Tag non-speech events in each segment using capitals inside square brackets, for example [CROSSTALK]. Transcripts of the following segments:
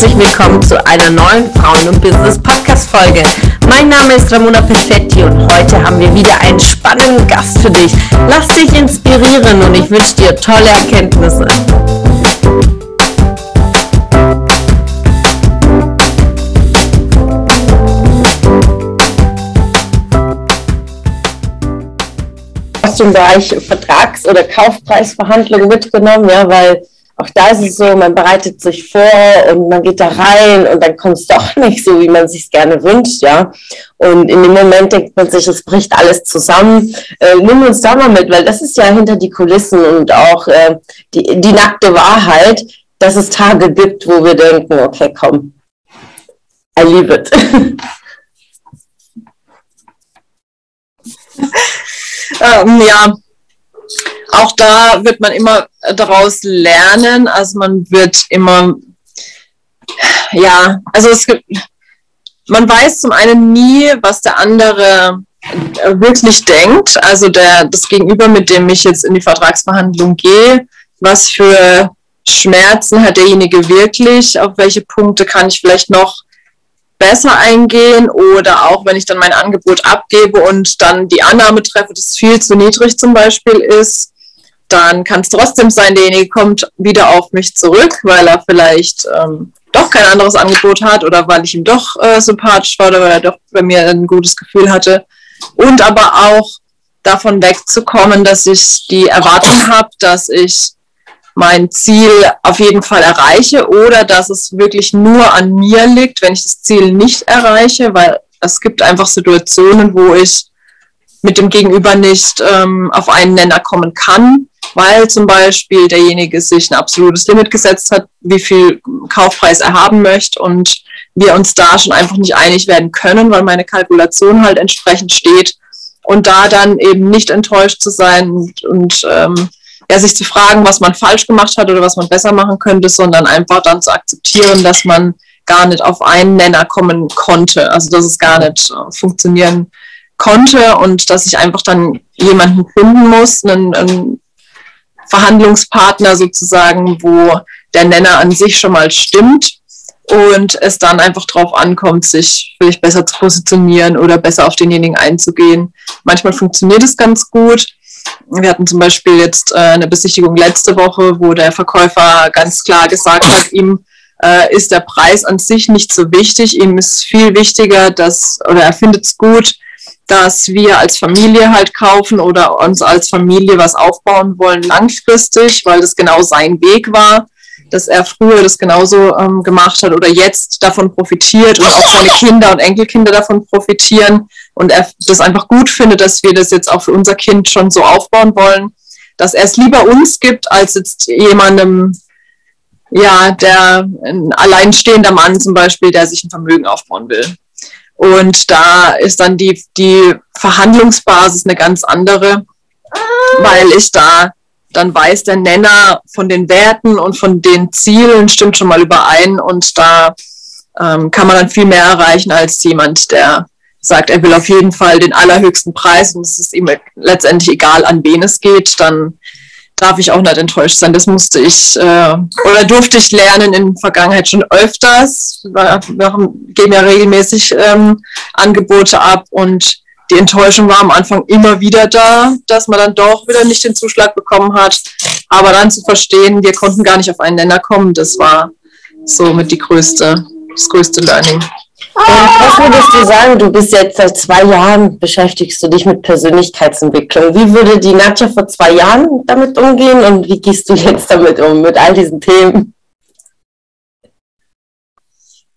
herzlich willkommen zu einer neuen Frauen- und Business-Podcast-Folge. Mein Name ist Ramona Perfetti und heute haben wir wieder einen spannenden Gast für dich. Lass dich inspirieren und ich wünsche dir tolle Erkenntnisse. aus dem Bereich Vertrags- oder Kaufpreisverhandlungen mitgenommen, ja, weil auch da ist es so, man bereitet sich vor und man geht da rein und dann kommt es doch [LAUGHS] nicht so, wie man sich gerne wünscht, ja. Und in dem Moment denkt man sich, es bricht alles zusammen. Äh, nimm uns da mal mit, weil das ist ja hinter die Kulissen und auch äh, die, die nackte Wahrheit, dass es Tage gibt, wo wir denken, okay, komm, I leave it. [LAUGHS] ähm, ja, auch da wird man immer daraus lernen. Also man wird immer, ja, also es gibt, man weiß zum einen nie, was der andere wirklich denkt. Also der, das Gegenüber, mit dem ich jetzt in die Vertragsverhandlung gehe, was für Schmerzen hat derjenige wirklich, auf welche Punkte kann ich vielleicht noch besser eingehen oder auch wenn ich dann mein Angebot abgebe und dann die Annahme treffe, dass es viel zu niedrig zum Beispiel ist, dann kann es trotzdem sein, derjenige kommt wieder auf mich zurück, weil er vielleicht ähm, doch kein anderes Angebot hat oder weil ich ihm doch äh, sympathisch war oder weil er doch bei mir ein gutes Gefühl hatte. Und aber auch davon wegzukommen, dass ich die Erwartung habe, dass ich mein Ziel auf jeden Fall erreiche oder dass es wirklich nur an mir liegt, wenn ich das Ziel nicht erreiche, weil es gibt einfach Situationen, wo ich mit dem Gegenüber nicht ähm, auf einen Nenner kommen kann, weil zum Beispiel derjenige sich ein absolutes Limit gesetzt hat, wie viel Kaufpreis er haben möchte und wir uns da schon einfach nicht einig werden können, weil meine Kalkulation halt entsprechend steht. Und da dann eben nicht enttäuscht zu sein und, und ähm, ja, sich zu fragen, was man falsch gemacht hat oder was man besser machen könnte, sondern einfach dann zu akzeptieren, dass man gar nicht auf einen Nenner kommen konnte, also dass es gar nicht äh, funktionieren konnte und dass ich einfach dann jemanden finden muss, einen, einen Verhandlungspartner sozusagen, wo der Nenner an sich schon mal stimmt und es dann einfach darauf ankommt, sich vielleicht besser zu positionieren oder besser auf denjenigen einzugehen. Manchmal funktioniert es ganz gut, wir hatten zum Beispiel jetzt äh, eine Besichtigung letzte Woche, wo der Verkäufer ganz klar gesagt hat, ihm äh, ist der Preis an sich nicht so wichtig. Ihm ist viel wichtiger, dass, oder er findet es gut, dass wir als Familie halt kaufen oder uns als Familie was aufbauen wollen langfristig, weil das genau sein Weg war, dass er früher das genauso ähm, gemacht hat oder jetzt davon profitiert und auch seine Kinder und Enkelkinder davon profitieren und er das einfach gut findet, dass wir das jetzt auch für unser Kind schon so aufbauen wollen, dass er es lieber uns gibt, als jetzt jemandem, ja, der ein alleinstehender Mann zum Beispiel, der sich ein Vermögen aufbauen will. Und da ist dann die, die Verhandlungsbasis eine ganz andere, weil ich da dann weiß, der Nenner von den Werten und von den Zielen stimmt schon mal überein. Und da ähm, kann man dann viel mehr erreichen als jemand, der sagt, er will auf jeden Fall den allerhöchsten Preis und es ist ihm letztendlich egal, an wen es geht, dann darf ich auch nicht enttäuscht sein. Das musste ich äh, oder durfte ich lernen in der Vergangenheit schon öfters. Wir, wir geben ja regelmäßig ähm, Angebote ab und die Enttäuschung war am Anfang immer wieder da, dass man dann doch wieder nicht den Zuschlag bekommen hat. Aber dann zu verstehen, wir konnten gar nicht auf einen Nenner kommen, das war somit die größte, das größte Learning. Und was würdest du sagen, du bist jetzt seit zwei Jahren, beschäftigst du dich mit Persönlichkeitsentwicklung. Wie würde die Nadja vor zwei Jahren damit umgehen und wie gehst du jetzt damit um, mit all diesen Themen?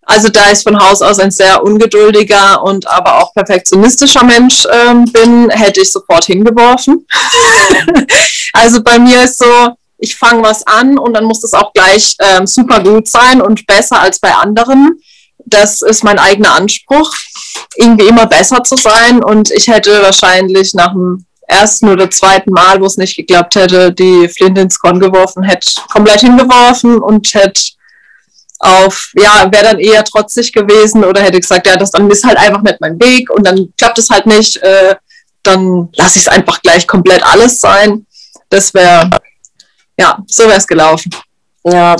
Also da ich von Haus aus ein sehr ungeduldiger und aber auch perfektionistischer Mensch ähm, bin, hätte ich sofort hingeworfen. [LAUGHS] also bei mir ist so, ich fange was an und dann muss das auch gleich ähm, super gut sein und besser als bei anderen das ist mein eigener Anspruch, irgendwie immer besser zu sein. Und ich hätte wahrscheinlich nach dem ersten oder zweiten Mal, wo es nicht geklappt hätte, die Flinte ins Korn geworfen, hätte komplett hingeworfen und hätte auf, ja, wäre dann eher trotzig gewesen oder hätte gesagt, ja, das dann ist halt einfach nicht mein Weg und dann klappt es halt nicht, äh, dann lasse ich es einfach gleich komplett alles sein. Das wäre, ja, so wäre es gelaufen. Ja,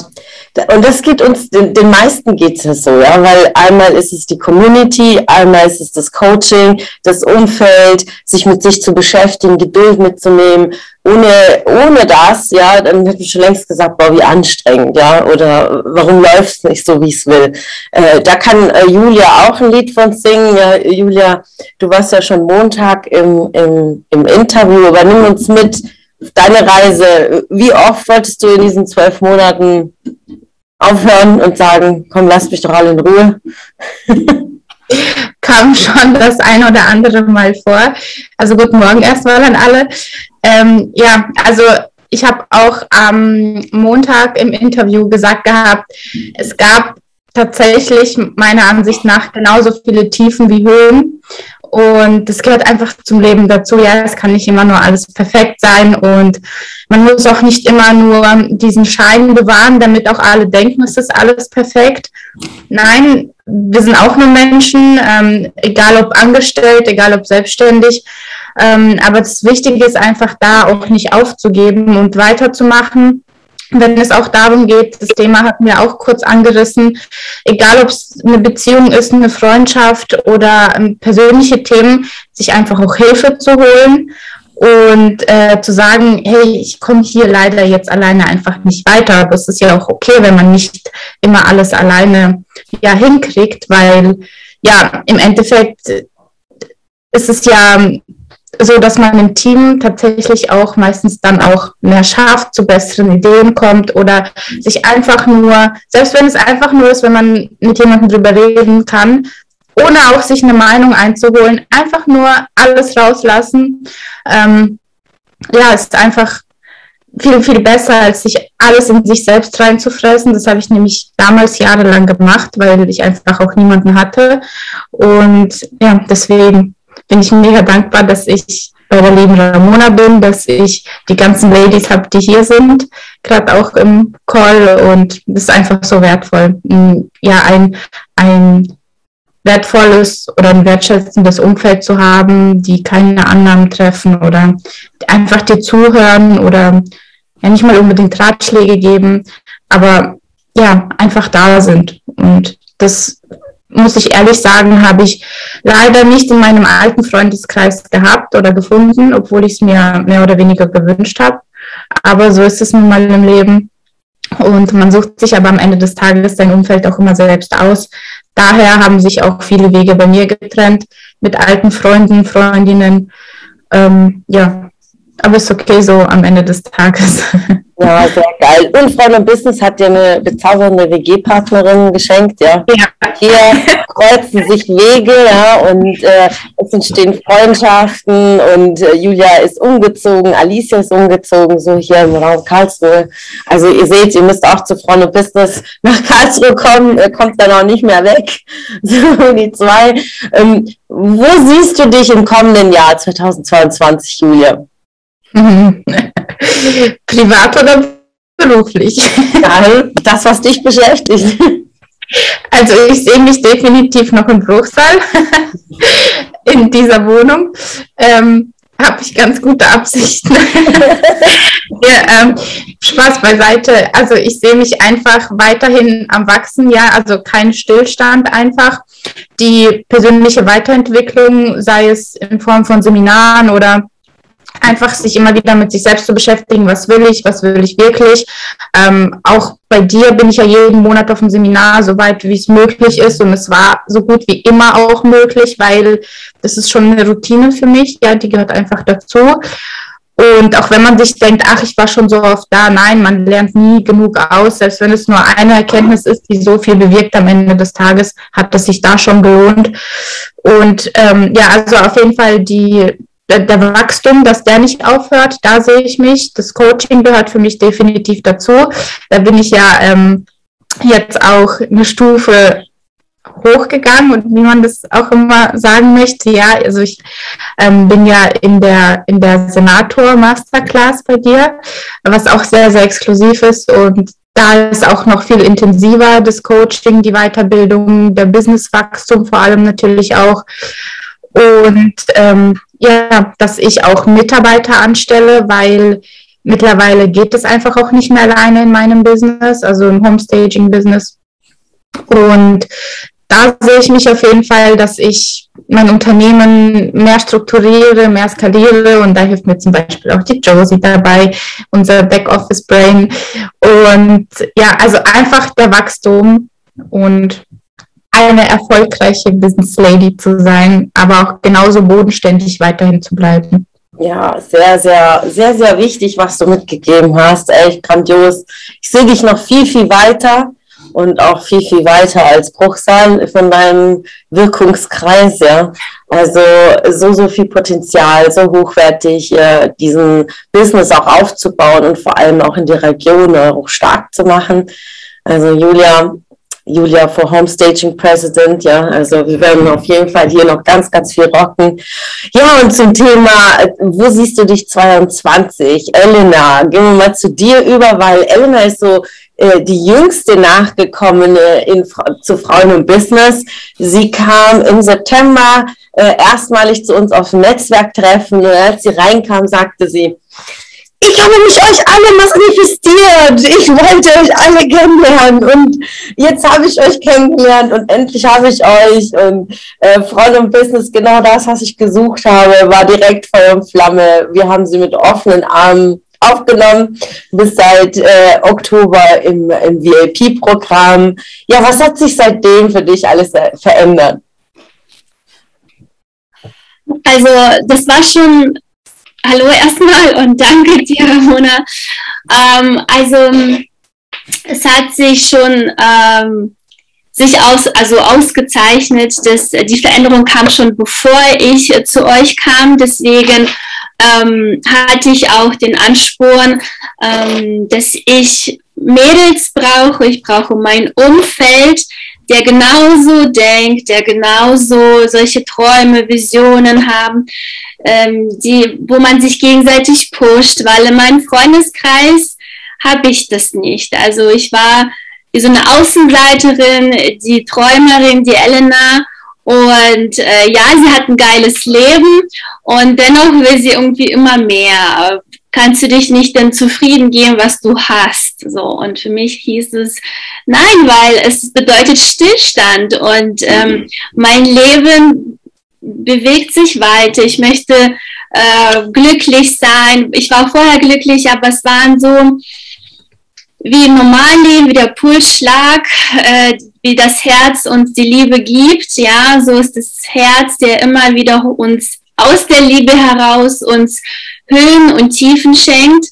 und das geht uns, den, den meisten geht es ja so, ja, weil einmal ist es die Community, einmal ist es das Coaching, das Umfeld, sich mit sich zu beschäftigen, Geduld mitzunehmen. Ohne, ohne das, ja, dann hätte ich schon längst gesagt, boah, wie anstrengend, ja, oder warum läuft es nicht so, wie es will. Äh, da kann äh, Julia auch ein Lied von singen. Ja, Julia, du warst ja schon Montag im, im, im Interview, aber nimm uns mit, deine Reise, wie oft wolltest du in diesen zwölf Monaten aufhören und sagen, komm, lass mich doch alle in Ruhe? [LAUGHS] Kam schon das ein oder andere Mal vor. Also guten Morgen erstmal an alle. Ähm, ja, also ich habe auch am Montag im Interview gesagt gehabt, es gab tatsächlich meiner Ansicht nach genauso viele Tiefen wie Höhen. Und das gehört einfach zum Leben dazu. Ja, es kann nicht immer nur alles perfekt sein und man muss auch nicht immer nur diesen Schein bewahren, damit auch alle denken, es ist alles perfekt. Nein, wir sind auch nur Menschen, ähm, egal ob angestellt, egal ob selbstständig. Ähm, aber das Wichtige ist einfach da auch nicht aufzugeben und weiterzumachen wenn es auch darum geht, das Thema hatten wir auch kurz angerissen, egal ob es eine Beziehung ist, eine Freundschaft oder ähm, persönliche Themen, sich einfach auch Hilfe zu holen und äh, zu sagen, hey, ich komme hier leider jetzt alleine einfach nicht weiter. Das ist ja auch okay, wenn man nicht immer alles alleine ja hinkriegt, weil ja im Endeffekt ist es ja so dass man im Team tatsächlich auch meistens dann auch mehr schafft, zu besseren Ideen kommt oder sich einfach nur, selbst wenn es einfach nur ist, wenn man mit jemandem drüber reden kann, ohne auch sich eine Meinung einzuholen, einfach nur alles rauslassen. Ähm, ja, ist einfach viel, viel besser, als sich alles in sich selbst reinzufressen. Das habe ich nämlich damals jahrelang gemacht, weil ich einfach auch niemanden hatte. Und ja, deswegen bin ich mega dankbar, dass ich bei der lieben Ramona bin, dass ich die ganzen Ladies habe, die hier sind, gerade auch im Call und das ist einfach so wertvoll. Mm, ja, ein, ein wertvolles oder ein wertschätzendes Umfeld zu haben, die keine Annahmen treffen oder einfach dir zuhören oder ja nicht mal unbedingt Ratschläge geben, aber ja, einfach da sind. Und das muss ich ehrlich sagen, habe ich leider nicht in meinem alten Freundeskreis gehabt oder gefunden, obwohl ich es mir mehr oder weniger gewünscht habe. Aber so ist es nun mal im Leben. Und man sucht sich aber am Ende des Tages sein Umfeld auch immer selbst aus. Daher haben sich auch viele Wege bei mir getrennt mit alten Freunden, Freundinnen. Ähm, ja, aber ist okay so am Ende des Tages. [LAUGHS] Ja, sehr geil. Und Freunde Business hat dir eine bezaubernde WG-Partnerin geschenkt, ja. ja. Hier kreuzen sich Wege, ja, und äh, es entstehen Freundschaften und äh, Julia ist umgezogen, Alicia ist umgezogen, so hier im Raum Karlsruhe. Also ihr seht, ihr müsst auch zu Freunde Business nach Karlsruhe kommen, äh, kommt dann auch nicht mehr weg. [LAUGHS] So, die zwei. Ähm, wo siehst du dich im kommenden Jahr 2022, Julia? [LAUGHS] Privat oder beruflich? Nein, das, was dich beschäftigt. Also ich sehe mich definitiv noch im Bruchsal in dieser Wohnung. Ähm, Habe ich ganz gute Absichten. [LAUGHS] ja, ähm, Spaß beiseite. Also ich sehe mich einfach weiterhin am Wachsen, ja, also kein Stillstand einfach. Die persönliche Weiterentwicklung, sei es in Form von Seminaren oder einfach sich immer wieder mit sich selbst zu beschäftigen, was will ich, was will ich wirklich. Ähm, auch bei dir bin ich ja jeden Monat auf dem Seminar, soweit wie es möglich ist. Und es war so gut wie immer auch möglich, weil das ist schon eine Routine für mich, ja, die gehört einfach dazu. Und auch wenn man sich denkt, ach, ich war schon so oft da, nein, man lernt nie genug aus. Selbst wenn es nur eine Erkenntnis ist, die so viel bewirkt am Ende des Tages, hat es sich da schon gelohnt. Und ähm, ja, also auf jeden Fall die der Wachstum, dass der nicht aufhört, da sehe ich mich. Das Coaching gehört für mich definitiv dazu. Da bin ich ja ähm, jetzt auch eine Stufe hochgegangen und wie man das auch immer sagen möchte, ja, also ich ähm, bin ja in der in der Senator Masterclass bei dir, was auch sehr sehr exklusiv ist und da ist auch noch viel intensiver das Coaching, die Weiterbildung, der Businesswachstum vor allem natürlich auch und ähm, ja, dass ich auch Mitarbeiter anstelle, weil mittlerweile geht es einfach auch nicht mehr alleine in meinem Business, also im Homestaging-Business. Und da sehe ich mich auf jeden Fall, dass ich mein Unternehmen mehr strukturiere, mehr skaliere und da hilft mir zum Beispiel auch die Josie dabei, unser Backoffice-Brain. Und ja, also einfach der Wachstum und eine erfolgreiche Business Lady zu sein, aber auch genauso bodenständig weiterhin zu bleiben. Ja, sehr, sehr, sehr, sehr wichtig, was du mitgegeben hast. Echt grandios. Ich sehe dich noch viel, viel weiter und auch viel, viel weiter als Bruchsal von deinem Wirkungskreis, ja. Also so, so viel Potenzial, so hochwertig, äh, diesen Business auch aufzubauen und vor allem auch in die Region äh, auch stark zu machen. Also Julia, Julia for Homestaging President, ja, also wir werden auf jeden Fall hier noch ganz, ganz viel rocken. Ja, und zum Thema, wo siehst du dich 22? Elena, gehen wir mal zu dir über, weil Elena ist so äh, die jüngste nachgekommene in, zu Frauen im Business. Sie kam im September äh, erstmalig zu uns auf dem Netzwerktreffen und als sie reinkam, sagte sie, ich habe mich euch alle manifestiert. Ich wollte euch alle kennenlernen und jetzt habe ich euch kennengelernt und endlich habe ich euch und äh, Frauen im Business, genau das, was ich gesucht habe, war direkt Feuer und Flamme. Wir haben sie mit offenen Armen aufgenommen, bis seit äh, Oktober im, im VIP-Programm. Ja, was hat sich seitdem für dich alles verändert? Also das war schon Hallo erstmal und danke dir, Ramona. Ähm, also es hat sich schon ähm, sich aus, also ausgezeichnet, dass die Veränderung kam schon bevor ich äh, zu euch kam. Deswegen ähm, hatte ich auch den Ansporn, ähm, dass ich Mädels brauche. Ich brauche mein Umfeld, der genauso denkt, der genauso solche Träume, Visionen haben, ähm, die, wo man sich gegenseitig pusht, weil in meinem Freundeskreis habe ich das nicht. Also ich war so eine Außenseiterin, die Träumerin, die Elena. Und äh, ja, sie hat ein geiles Leben und dennoch will sie irgendwie immer mehr kannst du dich nicht denn zufrieden geben, was du hast? So. Und für mich hieß es, nein, weil es bedeutet Stillstand und ähm, mein Leben bewegt sich weiter. Ich möchte äh, glücklich sein. Ich war vorher glücklich, aber es waren so wie im Normalleben, wie der Pulsschlag, äh, wie das Herz uns die Liebe gibt. Ja, so ist das Herz, der immer wieder uns aus der Liebe heraus uns Höhen und Tiefen schenkt.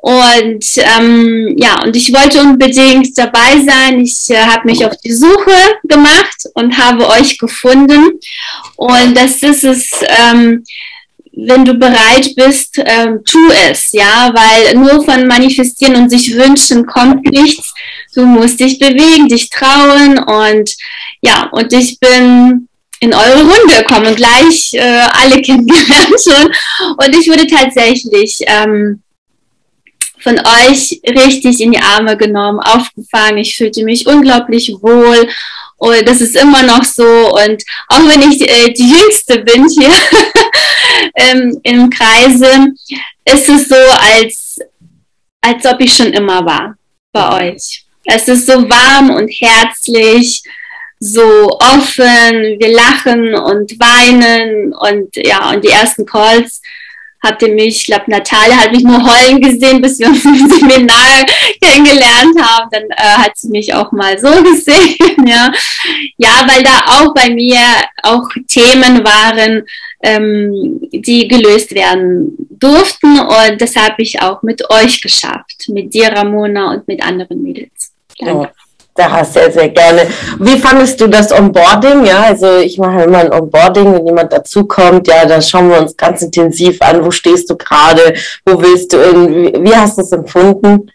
Und ähm, ja, und ich wollte unbedingt dabei sein. Ich äh, habe mich auf die Suche gemacht und habe euch gefunden. Und das ist es, ähm, wenn du bereit bist, ähm, tu es, ja, weil nur von manifestieren und sich wünschen kommt nichts. Du musst dich bewegen, dich trauen und ja, und ich bin in eure Runde kommen, gleich äh, alle kennengelernt [LAUGHS] schon. Und ich wurde tatsächlich ähm, von euch richtig in die Arme genommen, aufgefangen. Ich fühlte mich unglaublich wohl. Und das ist immer noch so. Und auch wenn ich äh, die Jüngste bin hier [LAUGHS] ähm, im Kreise, ist es so, als, als ob ich schon immer war bei euch. Es ist so warm und herzlich so offen, wir lachen und weinen und ja, und die ersten Calls habt ihr mich, ich glaube, Natalia hat mich nur heulen gesehen, bis wir uns [LAUGHS] im Seminar kennengelernt haben. Dann äh, hat sie mich auch mal so [LAUGHS] gesehen, ja. Ja, weil da auch bei mir auch Themen waren, ähm, die gelöst werden durften und das habe ich auch mit euch geschafft, mit dir, Ramona und mit anderen Mädels. Danke. Oh. Da sehr, sehr gerne. Wie fandest du das Onboarding? Ja, also ich mache immer ein Onboarding, wenn jemand dazukommt, ja, da schauen wir uns ganz intensiv an, wo stehst du gerade, wo willst du hin, wie hast du es empfunden?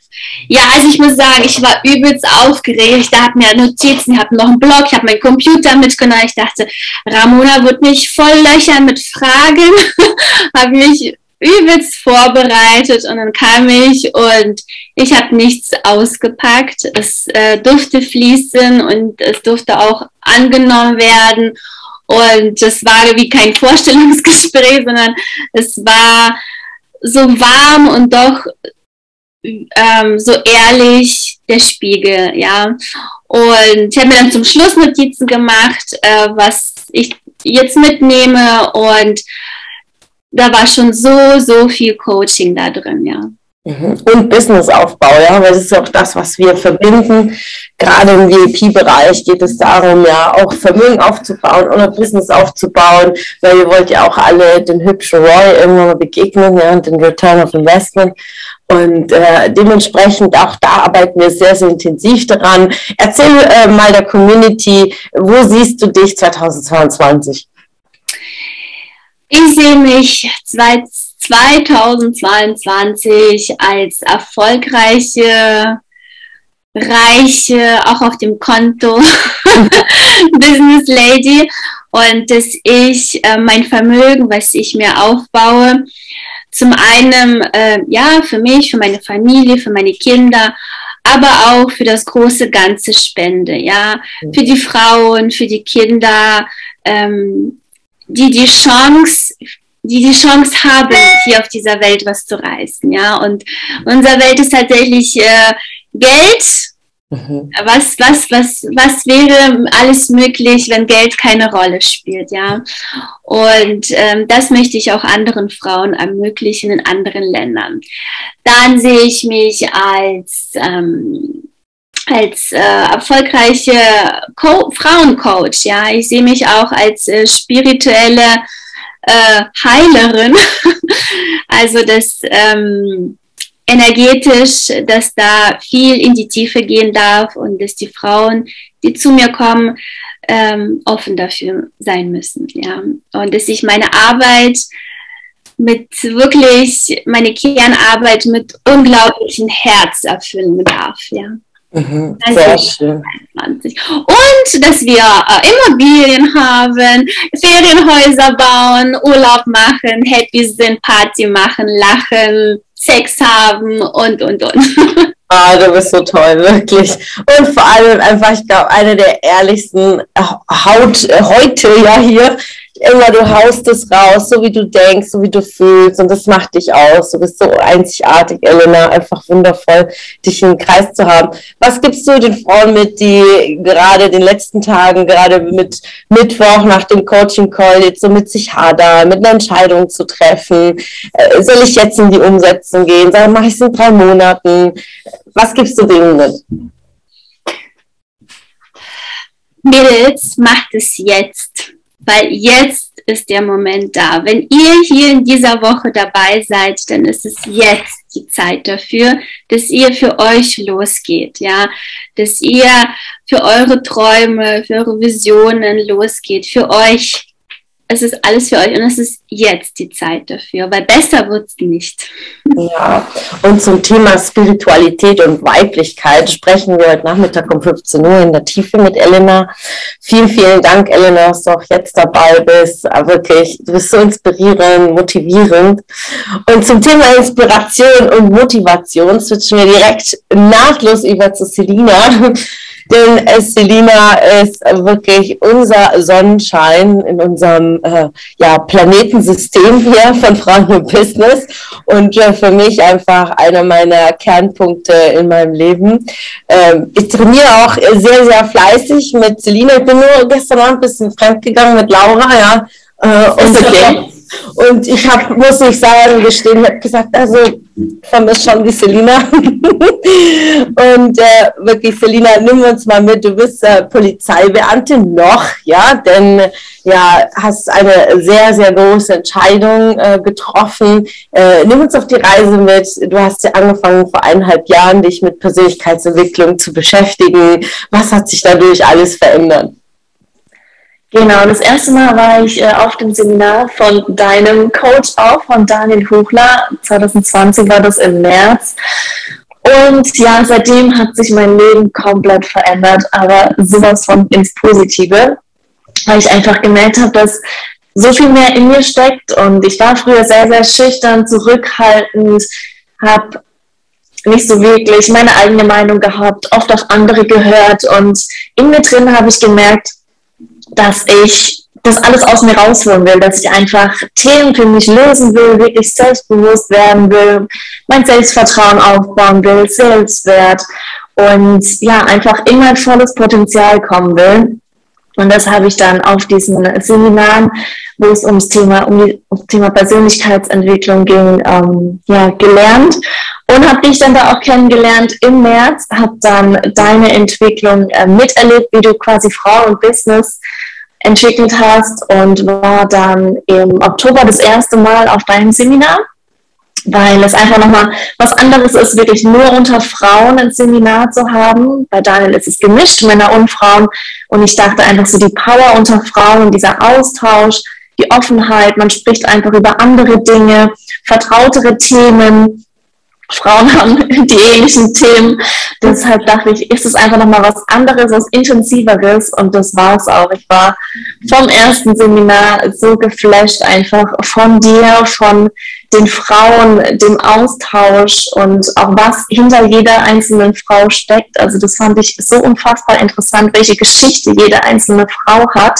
Ja, also ich muss sagen, ich war übelst aufgeregt. Ich habe mir Notizen, ich habe noch einen Blog, ich habe meinen Computer mitgenommen. Ich dachte, Ramona wird mich voll löchern mit Fragen. [LAUGHS] habe mich übelst vorbereitet und dann kam ich und ich habe nichts ausgepackt. Es äh, durfte fließen und es durfte auch angenommen werden. Und es war wie kein [LAUGHS] Vorstellungsgespräch, sondern es war so warm und doch ähm, so ehrlich der Spiegel, ja. Und ich habe mir dann zum Schluss Notizen gemacht, äh, was ich jetzt mitnehme und da war schon so, so viel Coaching da drin, ja. Mhm. Und Businessaufbau, ja, weil das ist auch das, was wir verbinden. Gerade im VIP-Bereich geht es darum, ja, auch Vermögen aufzubauen oder Business aufzubauen, weil ihr wollt ja auch alle den hübschen Roy irgendwann mal begegnen, ja, und den Return of Investment. Und äh, dementsprechend auch da arbeiten wir sehr, sehr intensiv daran. Erzähl äh, mal der Community, wo siehst du dich 2022? Ich sehe mich 2022 als erfolgreiche, reiche, auch auf dem Konto [LAUGHS] Business Lady. Und dass ich äh, mein Vermögen, was ich mir aufbaue, zum einen äh, ja für mich, für meine Familie, für meine Kinder, aber auch für das große Ganze spende, ja, für die Frauen, für die Kinder, ähm, die die Chance, die die Chance haben, hier auf dieser Welt was zu reißen, ja. Und unsere Welt ist tatsächlich äh, Geld. Mhm. Was, was, was, was wäre alles möglich, wenn Geld keine Rolle spielt, ja? Und ähm, das möchte ich auch anderen Frauen ermöglichen in anderen Ländern. Dann sehe ich mich als ähm, als äh, erfolgreiche Co Frauencoach. Ja, ich sehe mich auch als äh, spirituelle äh, Heilerin. [LAUGHS] also das ähm, energetisch, dass da viel in die Tiefe gehen darf und dass die Frauen, die zu mir kommen, ähm, offen dafür sein müssen. Ja, und dass ich meine Arbeit mit wirklich meine Kernarbeit mit unglaublichem Herz erfüllen darf. Ja. Mhm, sehr schön. Und dass wir äh, Immobilien haben, Ferienhäuser bauen, Urlaub machen, happy sind, Party machen, lachen, Sex haben und, und, und. [LAUGHS] Ah, du bist so toll, wirklich. Und vor allem einfach, ich glaube, eine der ehrlichsten Haut äh, heute ja hier immer du haust es raus, so wie du denkst, so wie du fühlst und das macht dich aus. Du bist so einzigartig, Elena, einfach wundervoll, dich im Kreis zu haben. Was gibst du den Frauen mit, die gerade den letzten Tagen, gerade mit Mittwoch nach dem Coaching-Call jetzt so mit sich hadern, mit einer Entscheidung zu treffen? Äh, soll ich jetzt in die Umsetzung gehen? Sag, mache ich es in drei Monaten? Was gibst du denen mit? Mädels, macht es jetzt weil jetzt ist der Moment da. Wenn ihr hier in dieser Woche dabei seid, dann ist es jetzt die Zeit dafür, dass ihr für euch losgeht, ja, dass ihr für eure Träume, für eure Visionen losgeht, für euch es ist alles für euch und es ist jetzt die Zeit dafür, weil besser wird es nicht. Ja, und zum Thema Spiritualität und Weiblichkeit sprechen wir heute Nachmittag um 15 Uhr in der Tiefe mit Elena. Vielen, vielen Dank, Elena, dass du auch jetzt dabei bist. Wirklich, du bist so inspirierend, motivierend. Und zum Thema Inspiration und Motivation switchen wir direkt nahtlos über zu Selina. Denn äh, Selina ist wirklich unser Sonnenschein in unserem äh, ja, Planetensystem hier von Frauen und Business und äh, für mich einfach einer meiner Kernpunkte in meinem Leben. Ähm, ich trainiere auch sehr, sehr fleißig mit Selina. Ich bin nur gestern Abend ein bisschen fremdgegangen mit Laura, ja. Äh, und okay. Und ich habe, muss ich sagen, gestehen, ich habe gesagt, also vermisst schon die Selina. [LAUGHS] und äh, wirklich, Selina, nimm uns mal mit. Du bist äh, Polizeibeamtin noch, ja, denn ja, hast eine sehr, sehr große Entscheidung äh, getroffen. Äh, nimm uns auf die Reise mit. Du hast ja angefangen vor eineinhalb Jahren, dich mit Persönlichkeitsentwicklung zu beschäftigen. Was hat sich dadurch alles verändert? Genau, das erste Mal war ich äh, auf dem Seminar von deinem Coach auch, von Daniel Huchler. 2020 war das im März. Und ja, seitdem hat sich mein Leben komplett verändert, aber sowas von ins Positive, weil ich einfach gemerkt habe, dass so viel mehr in mir steckt und ich war früher sehr, sehr schüchtern, zurückhaltend, habe nicht so wirklich meine eigene Meinung gehabt, oft auf andere gehört und in mir drin habe ich gemerkt, dass ich das alles aus mir rausholen will, dass ich einfach Themen für mich lösen will, wirklich selbstbewusst werden will, mein Selbstvertrauen aufbauen will, Selbstwert und ja, einfach in mein volles Potenzial kommen will. Und das habe ich dann auf diesen Seminaren, wo es ums Thema, um die, ums Thema Persönlichkeitsentwicklung ging, ähm, ja, gelernt und habe dich dann da auch kennengelernt im März, habe dann deine Entwicklung äh, miterlebt, wie du quasi Frau und Business entwickelt hast und war dann im Oktober das erste Mal auf deinem Seminar weil es einfach nochmal was anderes ist, wirklich nur unter Frauen ein Seminar zu haben. Bei Daniel ist es gemischt, Männer und Frauen. Und ich dachte einfach so die Power unter Frauen, dieser Austausch, die Offenheit, man spricht einfach über andere Dinge, vertrautere Themen. Frauen haben [LAUGHS] die ähnlichen Themen. Deshalb dachte ich, ist es einfach nochmal was anderes, was intensiveres. Und das war es auch. Ich war vom ersten Seminar so geflasht einfach von dir, von den Frauen, dem Austausch und auch was hinter jeder einzelnen Frau steckt. Also das fand ich so unfassbar interessant, welche Geschichte jede einzelne Frau hat.